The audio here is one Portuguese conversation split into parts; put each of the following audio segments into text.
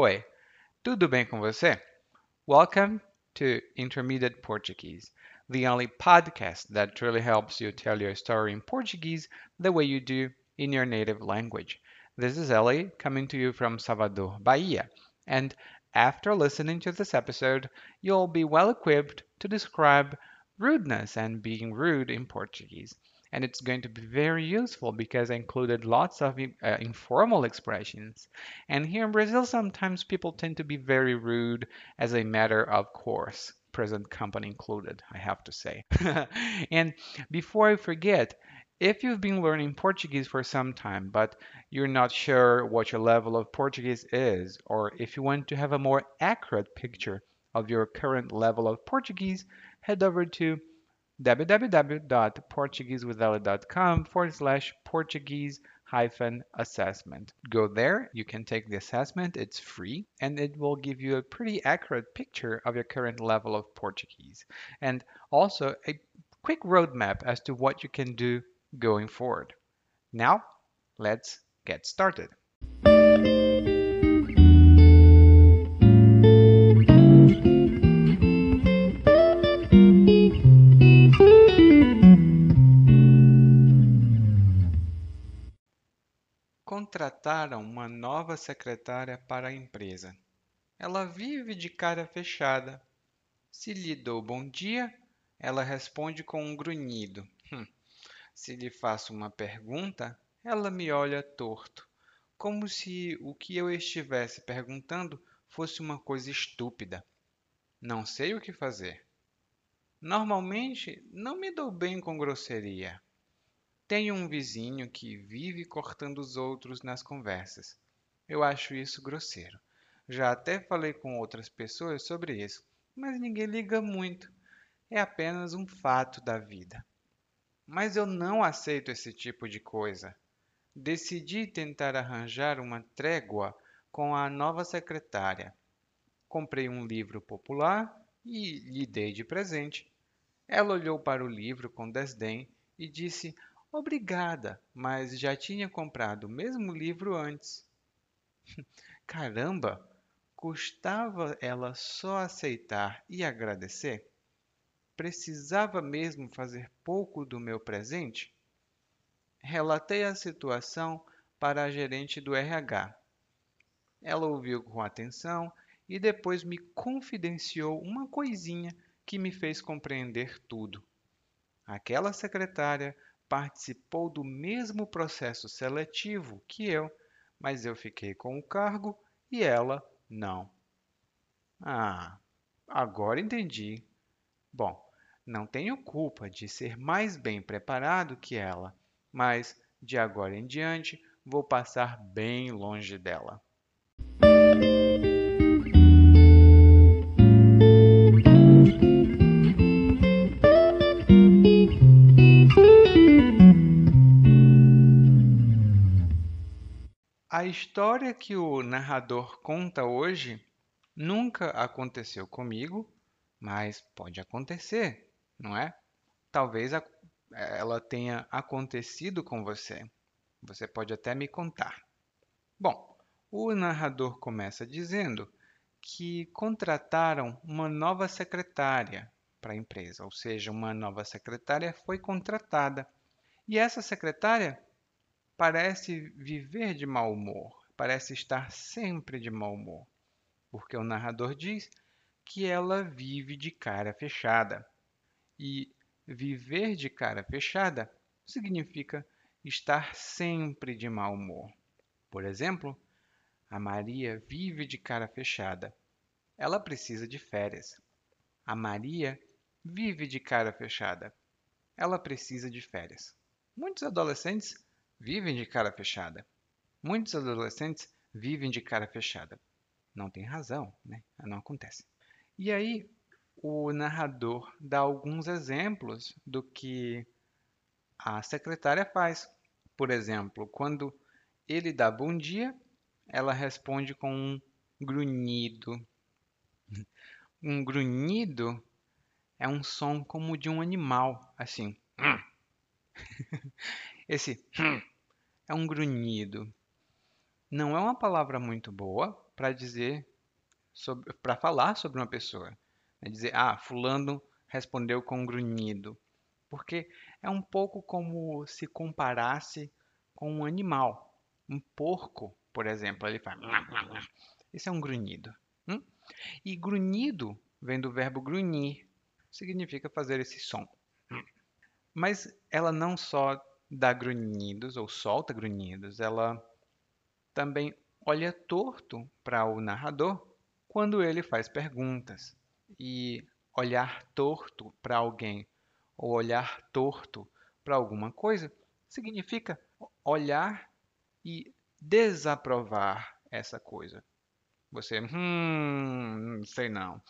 Oi, tudo bem com você? Welcome to Intermediate Portuguese, the only podcast that truly helps you tell your story in Portuguese the way you do in your native language. This is Ellie coming to you from Salvador, Bahia, and after listening to this episode, you'll be well equipped to describe rudeness and being rude in Portuguese. And it's going to be very useful because I included lots of uh, informal expressions. And here in Brazil, sometimes people tend to be very rude as a matter of course, present company included, I have to say. and before I forget, if you've been learning Portuguese for some time, but you're not sure what your level of Portuguese is, or if you want to have a more accurate picture of your current level of Portuguese, head over to www.portuguesewitheli.com forward slash Portuguese hyphen assessment. Go there, you can take the assessment, it's free, and it will give you a pretty accurate picture of your current level of Portuguese. And also a quick roadmap as to what you can do going forward. Now, let's get started. Contrataram uma nova secretária para a empresa. Ela vive de cara fechada. Se lhe dou bom dia, ela responde com um grunhido. Hum. Se lhe faço uma pergunta, ela me olha torto, como se o que eu estivesse perguntando fosse uma coisa estúpida. Não sei o que fazer. Normalmente não me dou bem com grosseria. Tenho um vizinho que vive cortando os outros nas conversas. Eu acho isso grosseiro. Já até falei com outras pessoas sobre isso, mas ninguém liga muito. É apenas um fato da vida. Mas eu não aceito esse tipo de coisa. Decidi tentar arranjar uma trégua com a nova secretária. Comprei um livro popular e lhe dei de presente. Ela olhou para o livro com desdém e disse Obrigada, mas já tinha comprado o mesmo livro antes. Caramba! Custava ela só aceitar e agradecer? Precisava mesmo fazer pouco do meu presente? Relatei a situação para a gerente do RH. Ela ouviu com atenção e depois me confidenciou uma coisinha que me fez compreender tudo. Aquela secretária participou do mesmo processo seletivo que eu, mas eu fiquei com o cargo e ela não. Ah, agora entendi. Bom, não tenho culpa de ser mais bem preparado que ela, mas de agora em diante vou passar bem longe dela. A história que o narrador conta hoje nunca aconteceu comigo, mas pode acontecer, não é? Talvez ela tenha acontecido com você. Você pode até me contar. Bom, o narrador começa dizendo que contrataram uma nova secretária para a empresa, ou seja, uma nova secretária foi contratada. E essa secretária parece viver de mau humor, parece estar sempre de mau humor, porque o narrador diz que ela vive de cara fechada. E viver de cara fechada significa estar sempre de mau humor. Por exemplo, a Maria vive de cara fechada. Ela precisa de férias. A Maria vive de cara fechada. Ela precisa de férias. Muitos adolescentes vivem de cara fechada. Muitos adolescentes vivem de cara fechada. Não tem razão, né? Não acontece. E aí, o narrador dá alguns exemplos do que a secretária faz. Por exemplo, quando ele dá bom dia, ela responde com um grunhido. Um grunhido é um som como de um animal, assim. Esse é um grunhido. não é uma palavra muito boa para dizer para falar sobre uma pessoa. É dizer, ah, fulano respondeu com um grunhido. Porque é um pouco como se comparasse com um animal. Um porco, por exemplo, ele faz. Isso é um grunhido. Hum? E grunhido vem do verbo grunhir, significa fazer esse som. Hum. Mas ela não só dá grunhidos ou solta grunhidos, ela também olha torto para o narrador quando ele faz perguntas. E olhar torto para alguém ou olhar torto para alguma coisa significa olhar e desaprovar essa coisa. Você, hum, sei não.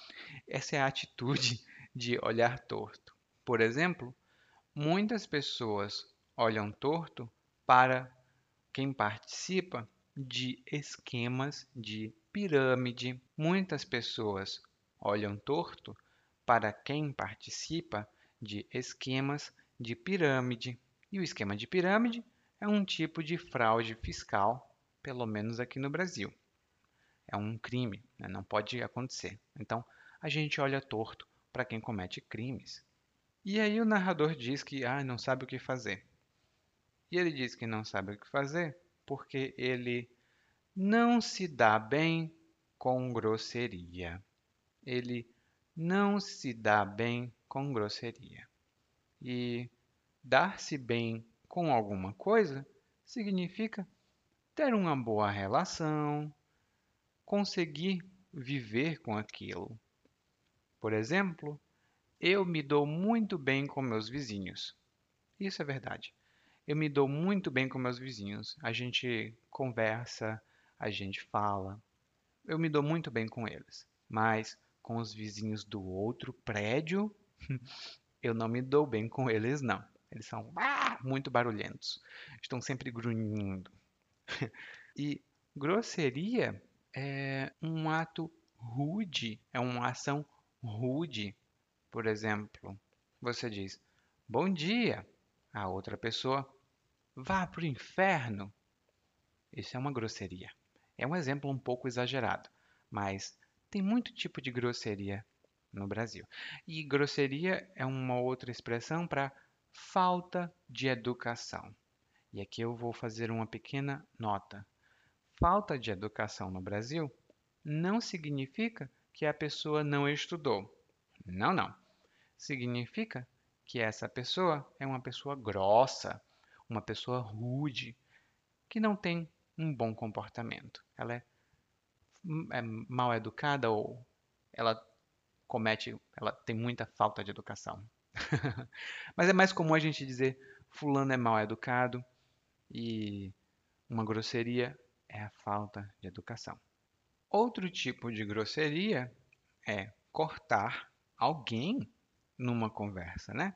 Essa é a atitude de olhar torto. Por exemplo, muitas pessoas olham torto para quem participa de esquemas de pirâmide. Muitas pessoas olham torto para quem participa de esquemas de pirâmide. E o esquema de pirâmide é um tipo de fraude fiscal, pelo menos aqui no Brasil. É um crime, né? não pode acontecer. Então, a gente olha torto para quem comete crimes. E aí o narrador diz que ah, não sabe o que fazer. E ele diz que não sabe o que fazer porque ele não se dá bem com grosseria. Ele não se dá bem com grosseria. E dar-se bem com alguma coisa significa ter uma boa relação, conseguir viver com aquilo. Por exemplo, eu me dou muito bem com meus vizinhos. Isso é verdade. Eu me dou muito bem com meus vizinhos. A gente conversa, a gente fala. Eu me dou muito bem com eles. Mas com os vizinhos do outro prédio, eu não me dou bem com eles, não. Eles são ah, muito barulhentos. Estão sempre grunhindo. e grosseria é um ato rude, é uma ação rude. Por exemplo, você diz bom dia, a outra pessoa vá para o inferno. Isso é uma grosseria. É um exemplo um pouco exagerado, mas tem muito tipo de grosseria no Brasil. E grosseria é uma outra expressão para falta de educação. E aqui eu vou fazer uma pequena nota. Falta de educação no Brasil não significa que a pessoa não estudou. Não, não. Significa que essa pessoa é uma pessoa grossa, uma pessoa rude, que não tem um bom comportamento. Ela é, é mal educada ou ela comete, ela tem muita falta de educação. Mas é mais comum a gente dizer fulano é mal educado e uma grosseria é a falta de educação. Outro tipo de grosseria é cortar alguém numa conversa, né?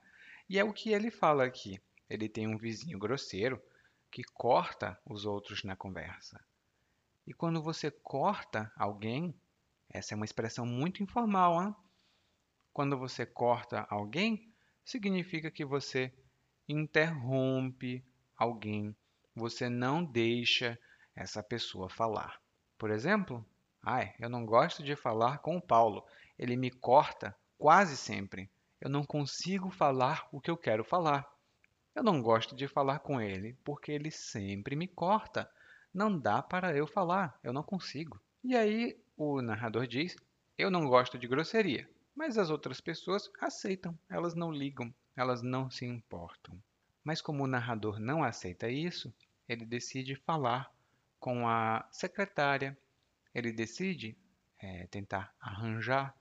E é o que ele fala aqui. Ele tem um vizinho grosseiro que corta os outros na conversa. E quando você corta alguém, essa é uma expressão muito informal, hein? Quando você corta alguém, significa que você interrompe alguém, você não deixa essa pessoa falar. Por exemplo, ai, eu não gosto de falar com o Paulo, ele me corta quase sempre. Eu não consigo falar o que eu quero falar. Eu não gosto de falar com ele porque ele sempre me corta. Não dá para eu falar, eu não consigo. E aí o narrador diz: Eu não gosto de grosseria, mas as outras pessoas aceitam, elas não ligam, elas não se importam. Mas como o narrador não aceita isso, ele decide falar com a secretária. Ele decide é, tentar arranjar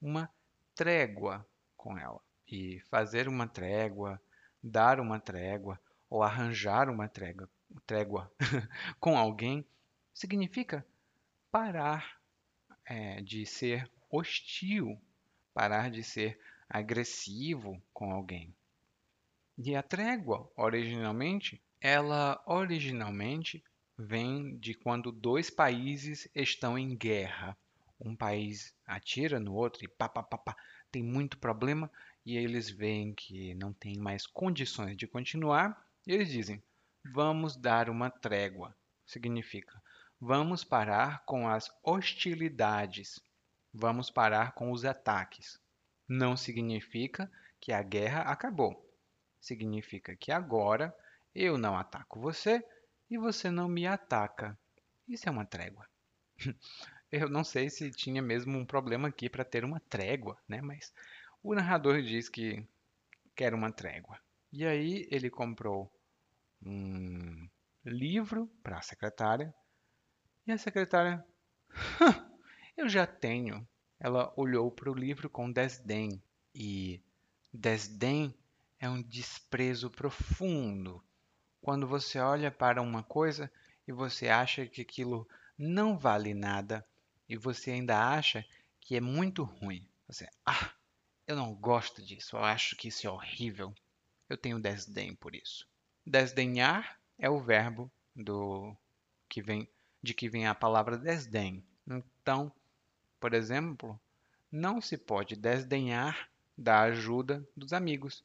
uma trégua com ela. E fazer uma trégua dar uma trégua ou arranjar uma trégua, trégua com alguém significa parar é, de ser hostil, parar de ser agressivo com alguém. E a trégua, originalmente, ela originalmente vem de quando dois países estão em guerra. Um país atira no outro e pá, pá, pá, pá, tem muito problema e eles veem que não tem mais condições de continuar e eles dizem: vamos dar uma trégua. Significa, Vamos parar com as hostilidades. Vamos parar com os ataques. Não significa que a guerra acabou. Significa que agora eu não ataco você e você não me ataca. Isso é uma trégua. Eu não sei se tinha mesmo um problema aqui para ter uma trégua, né? Mas o narrador diz que quer uma trégua. E aí ele comprou um livro para a secretária e a secretária, eu já tenho. Ela olhou para o livro com desdém e desdém é um desprezo profundo. Quando você olha para uma coisa e você acha que aquilo não vale nada e você ainda acha que é muito ruim. Você, ah, eu não gosto disso, eu acho que isso é horrível. Eu tenho desdém por isso. Desdenhar é o verbo do que vem de que vem a palavra desdém. Então, por exemplo, não se pode desdenhar da ajuda dos amigos.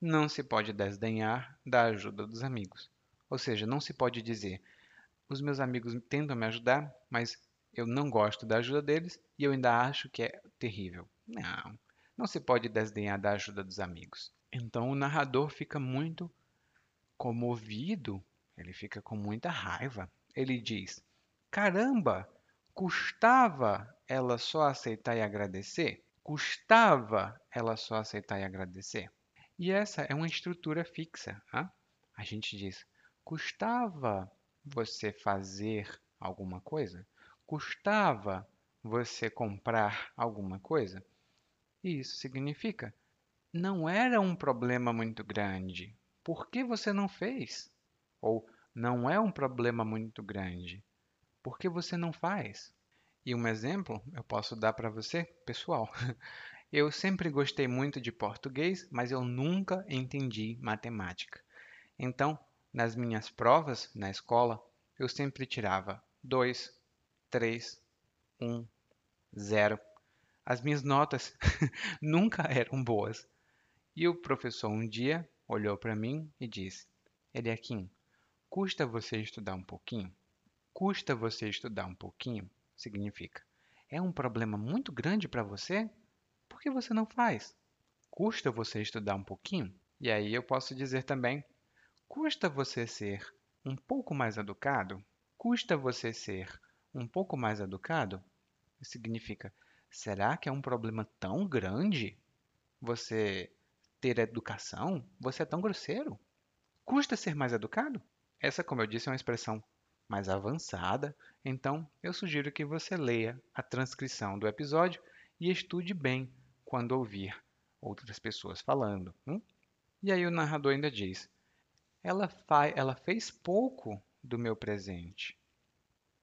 Não se pode desdenhar da ajuda dos amigos. Ou seja, não se pode dizer: os meus amigos tentam me ajudar, mas eu não gosto da ajuda deles e eu ainda acho que é terrível. Não, não se pode desdenhar da ajuda dos amigos. Então o narrador fica muito comovido, ele fica com muita raiva. Ele diz: Caramba, custava ela só aceitar e agradecer? Custava ela só aceitar e agradecer? E essa é uma estrutura fixa. A gente diz: custava você fazer alguma coisa? Custava você comprar alguma coisa? E isso significa: não era um problema muito grande. Por que você não fez? Ou não é um problema muito grande. Por que você não faz? E um exemplo eu posso dar para você, pessoal. Eu sempre gostei muito de português, mas eu nunca entendi matemática. Então, nas minhas provas na escola, eu sempre tirava 2, 3, 1, 0. As minhas notas nunca eram boas. E o professor um dia olhou para mim e disse: Eliakim, custa você estudar um pouquinho? Custa você estudar um pouquinho? Significa: é um problema muito grande para você? Por que você não faz? Custa você estudar um pouquinho? E aí eu posso dizer também: custa você ser um pouco mais educado? Custa você ser um pouco mais educado? Significa: será que é um problema tão grande você ter educação? Você é tão grosseiro? Custa ser mais educado? Essa, como eu disse, é uma expressão mais avançada, então eu sugiro que você leia a transcrição do episódio e estude bem quando ouvir outras pessoas falando. Hum? E aí o narrador ainda diz: ela, ela fez pouco do meu presente.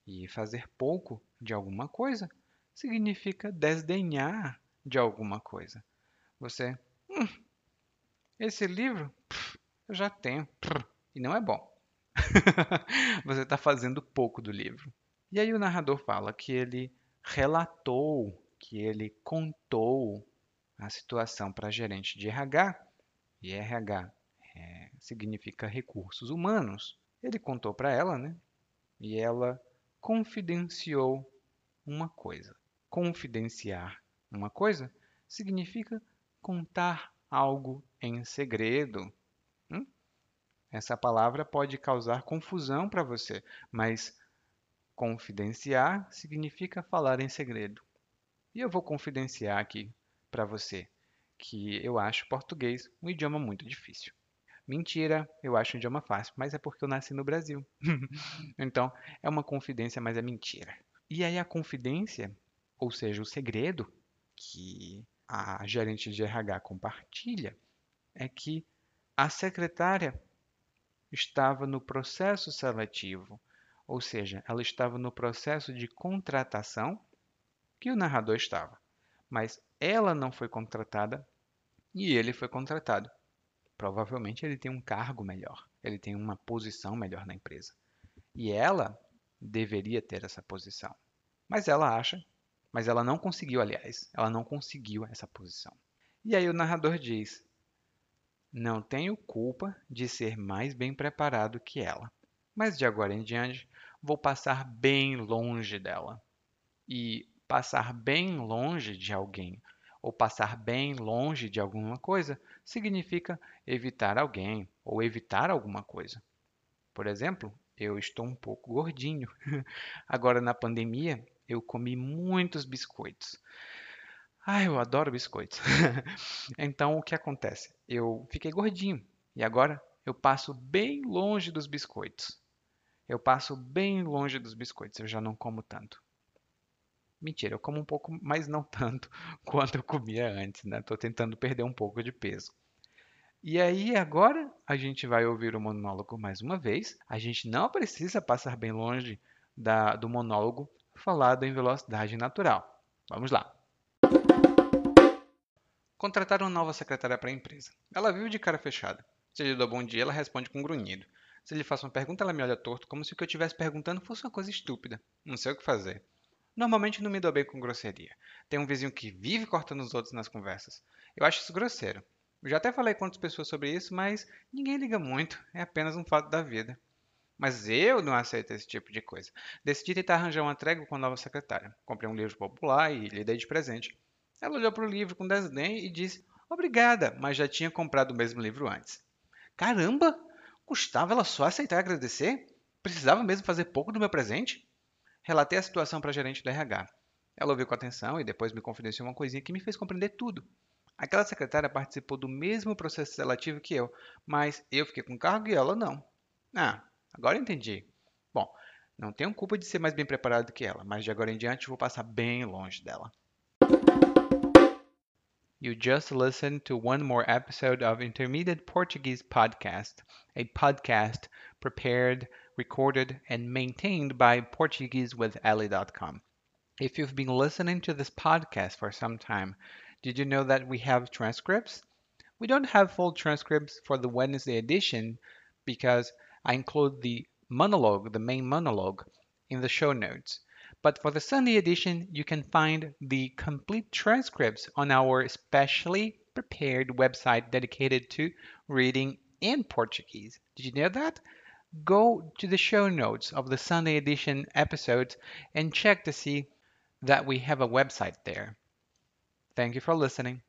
E fazer pouco de alguma coisa significa desdenhar de alguma coisa. Você, hum, esse livro pff, eu já tenho pff, e não é bom. Você está fazendo pouco do livro. E aí o narrador fala que ele relatou, que ele contou a situação para a gerente de RH, e RH é, significa recursos humanos. Ele contou para ela, né? E ela confidenciou uma coisa. Confidenciar uma coisa significa contar algo em segredo. Hum? Essa palavra pode causar confusão para você, mas confidenciar significa falar em segredo. E eu vou confidenciar aqui para você que eu acho português um idioma muito difícil. Mentira, eu acho um idioma fácil, mas é porque eu nasci no Brasil. então, é uma confidência, mas é mentira. E aí a confidência, ou seja, o segredo que a gerente de RH compartilha é que a secretária estava no processo seletivo, ou seja, ela estava no processo de contratação que o narrador estava, mas ela não foi contratada e ele foi contratado. Provavelmente ele tem um cargo melhor, ele tem uma posição melhor na empresa. E ela deveria ter essa posição. Mas ela acha mas ela não conseguiu, aliás, ela não conseguiu essa posição. E aí o narrador diz: Não tenho culpa de ser mais bem preparado que ela, mas de agora em diante vou passar bem longe dela. E passar bem longe de alguém ou passar bem longe de alguma coisa significa evitar alguém ou evitar alguma coisa. Por exemplo, eu estou um pouco gordinho. Agora na pandemia, eu comi muitos biscoitos. Ah, eu adoro biscoitos. então o que acontece? Eu fiquei gordinho e agora eu passo bem longe dos biscoitos. Eu passo bem longe dos biscoitos, eu já não como tanto. Mentira, eu como um pouco, mas não tanto quanto eu comia antes, né? Tô tentando perder um pouco de peso. E aí, agora a gente vai ouvir o monólogo mais uma vez. A gente não precisa passar bem longe da, do monólogo falado em velocidade natural. Vamos lá. Contrataram uma nova secretária para a empresa. Ela vive de cara fechada. Se ele dá bom dia, ela responde com um grunhido. Se ele faz uma pergunta, ela me olha torto, como se o que eu estivesse perguntando fosse uma coisa estúpida. Não sei o que fazer. Normalmente não me dou bem com grosseria. Tem um vizinho que vive cortando os outros nas conversas. Eu acho isso grosseiro. Eu já até falei com outras pessoas sobre isso, mas ninguém liga muito. É apenas um fato da vida. Mas eu não aceito esse tipo de coisa. Decidi tentar arranjar uma trégua com a nova secretária. Comprei um livro popular e lhe dei de presente. Ela olhou para o livro com desdém e disse: Obrigada, mas já tinha comprado o mesmo livro antes. Caramba! Custava ela só aceitar agradecer? Precisava mesmo fazer pouco do meu presente? Relatei a situação para a gerente do RH. Ela ouviu com atenção e depois me confidenciou uma coisinha que me fez compreender tudo. Aquela secretária participou do mesmo processo seletivo que eu, mas eu fiquei com cargo e ela não. Ah, agora entendi. Bom, não tenho culpa de ser mais bem preparado que ela, mas de agora em diante vou passar bem longe dela. You just listened to one more episode of Intermediate Portuguese Podcast, a podcast prepared recorded, and maintained by PortugueseWithEli.com. If you've been listening to this podcast for some time, did you know that we have transcripts? We don't have full transcripts for the Wednesday edition because I include the monologue, the main monologue, in the show notes. But for the Sunday edition, you can find the complete transcripts on our specially prepared website dedicated to reading in Portuguese. Did you know that? go to the show notes of the Sunday edition episodes and check to see that we have a website there. Thank you for listening.